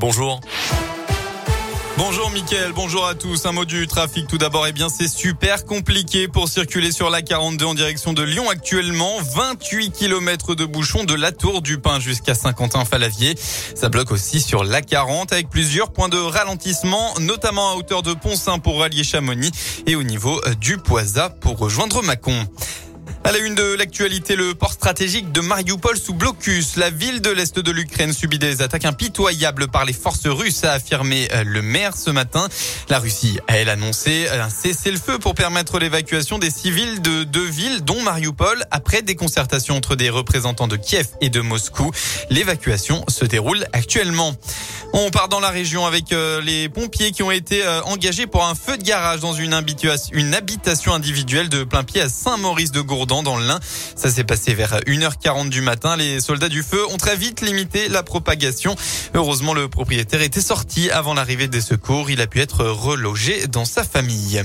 Bonjour. Bonjour Mickaël, bonjour à tous. Un mot du trafic tout d'abord. Eh bien, c'est super compliqué pour circuler sur la 42 en direction de Lyon actuellement. 28 km de bouchons de la Tour du Pin jusqu'à Saint-Quentin-Falavier. Ça bloque aussi sur la 40 avec plusieurs points de ralentissement, notamment à hauteur de Pont-Saint pour rallier Chamonix et au niveau du Poisa pour rejoindre Mâcon. À la une de l'actualité, le port stratégique de Mariupol sous blocus. La ville de l'Est de l'Ukraine subit des attaques impitoyables par les forces russes, a affirmé euh, le maire ce matin. La Russie a, elle, annoncé un cessez-le-feu pour permettre l'évacuation des civils de deux villes, dont Mariupol, après des concertations entre des représentants de Kiev et de Moscou. L'évacuation se déroule actuellement. On part dans la région avec euh, les pompiers qui ont été euh, engagés pour un feu de garage dans une habitation individuelle de plein pied à Saint-Maurice de Dans le Lin. Ça s'est passé vers 1h40 du matin. Les soldats du feu ont très vite limité la propagation. Heureusement, le propriétaire était sorti avant l'arrivée des secours. Il a pu être relogé dans sa famille.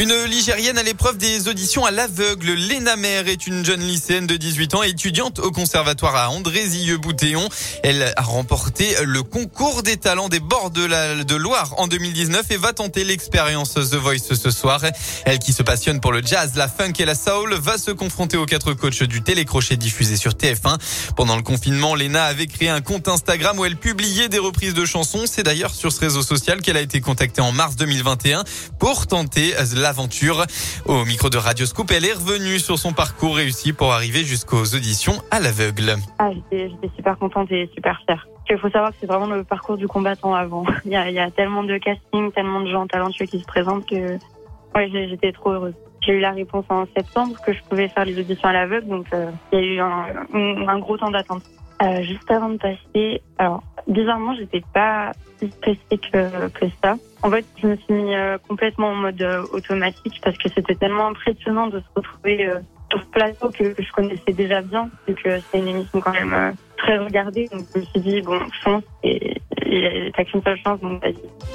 Une Ligérienne à l'épreuve des auditions à l'aveugle. Léna Mère est une jeune lycéenne de 18 ans, étudiante au conservatoire à Andrézieux-Boutéon. Elle a remporté le concours des talents des bords de la Loire en 2019 et va tenter l'expérience The Voice ce soir. Elle qui se passionne pour le jazz, la funk et la soul va se confronter aux quatre coachs du télécrochet diffusé sur TF1. Pendant le confinement, Léna avait créé un compte Instagram où elle publiait des reprises de chansons. C'est d'ailleurs sur ce réseau social qu'elle a été contactée en mars 2021 pour tenter la aventure. Au micro de Radio Scoop, elle est revenue sur son parcours réussi pour arriver jusqu'aux auditions à l'aveugle. Ah, j'étais super contente et super fière. Il faut savoir que c'est vraiment le parcours du combattant avant. Il y, a, tellement de castings, tellement de gens talentueux qui se présentent que ouais, j'étais trop heureuse. J'ai eu la réponse en septembre que je pouvais faire les auditions à l'aveugle, donc euh, il y a eu un, un gros temps d'attente. Euh, juste avant de passer, alors bizarrement, j'étais pas si stressée que, que ça. En fait, je me suis mis euh, complètement en mode euh, automatique parce que c'était tellement impressionnant de se retrouver euh, sur ce plateau que, je connaissais déjà bien, vu que c'est une émission quand même très regardée. Donc je me suis dit, bon, chance et t'as qu'une seule chance.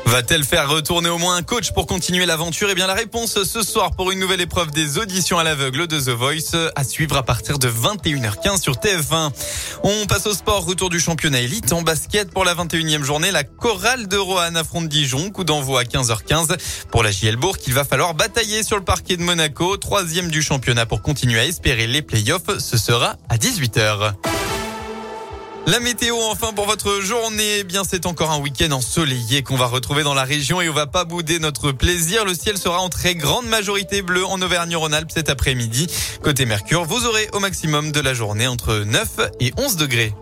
Va-t-elle faire retourner au moins un coach pour continuer l'aventure? Eh bien, la réponse ce soir pour une nouvelle épreuve des auditions à l'aveugle de The Voice à suivre à partir de 21h15 sur TF1. On passe au sport, retour du championnat élite en basket pour la 21e journée. La chorale de Roanne affronte Dijon, coup d'envoi à 15h15 pour la JL Bourg. Il va falloir batailler sur le parquet de Monaco, troisième du championnat pour continuer à espérer les playoffs. Ce sera à 18h. La météo enfin pour votre journée, eh bien c'est encore un week-end ensoleillé qu'on va retrouver dans la région et on va pas bouder notre plaisir. Le ciel sera en très grande majorité bleu en Auvergne-Rhône-Alpes cet après-midi. Côté Mercure, vous aurez au maximum de la journée entre 9 et 11 degrés.